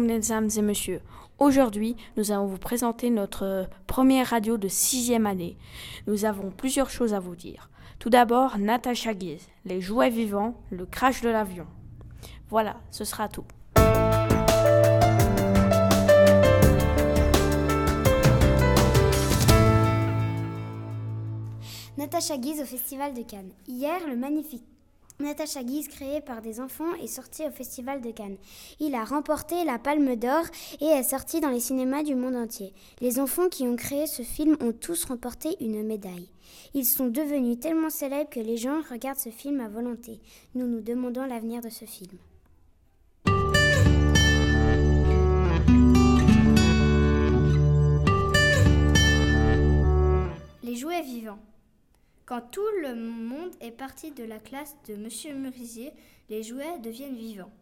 mesdames et messieurs. Aujourd'hui, nous allons vous présenter notre première radio de sixième année. Nous avons plusieurs choses à vous dire. Tout d'abord, Natacha Guise, les jouets vivants, le crash de l'avion. Voilà, ce sera tout. Natacha Guise au Festival de Cannes. Hier, le magnifique Natacha Guise, créé par des enfants, est sorti au Festival de Cannes. Il a remporté la Palme d'Or et est sorti dans les cinémas du monde entier. Les enfants qui ont créé ce film ont tous remporté une médaille. Ils sont devenus tellement célèbres que les gens regardent ce film à volonté. Nous nous demandons l'avenir de ce film. Les jouets vivants. Quand tout le monde est parti de la classe de M. Merisier, les jouets deviennent vivants.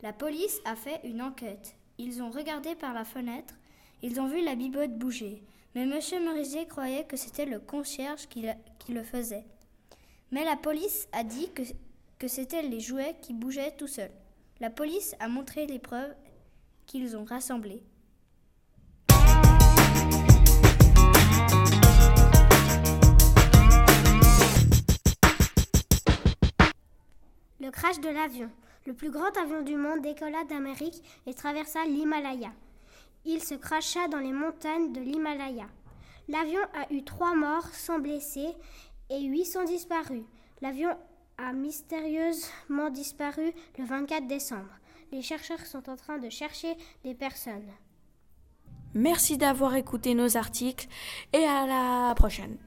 La police a fait une enquête. Ils ont regardé par la fenêtre, ils ont vu la bibotte bouger. Mais M. Merisier croyait que c'était le concierge qui, le faisait. Mais la police a dit que, que c'était les jouets qui bougeaient tout seuls. La police a montré les preuves qu'ils ont rassemblées. Crash de l'avion. Le plus grand avion du monde décolla d'Amérique et traversa l'Himalaya. Il se cracha dans les montagnes de l'Himalaya. L'avion a eu trois morts sans blessés et 800 disparus. L'avion a mystérieusement disparu le 24 décembre. Les chercheurs sont en train de chercher des personnes. Merci d'avoir écouté nos articles et à la prochaine.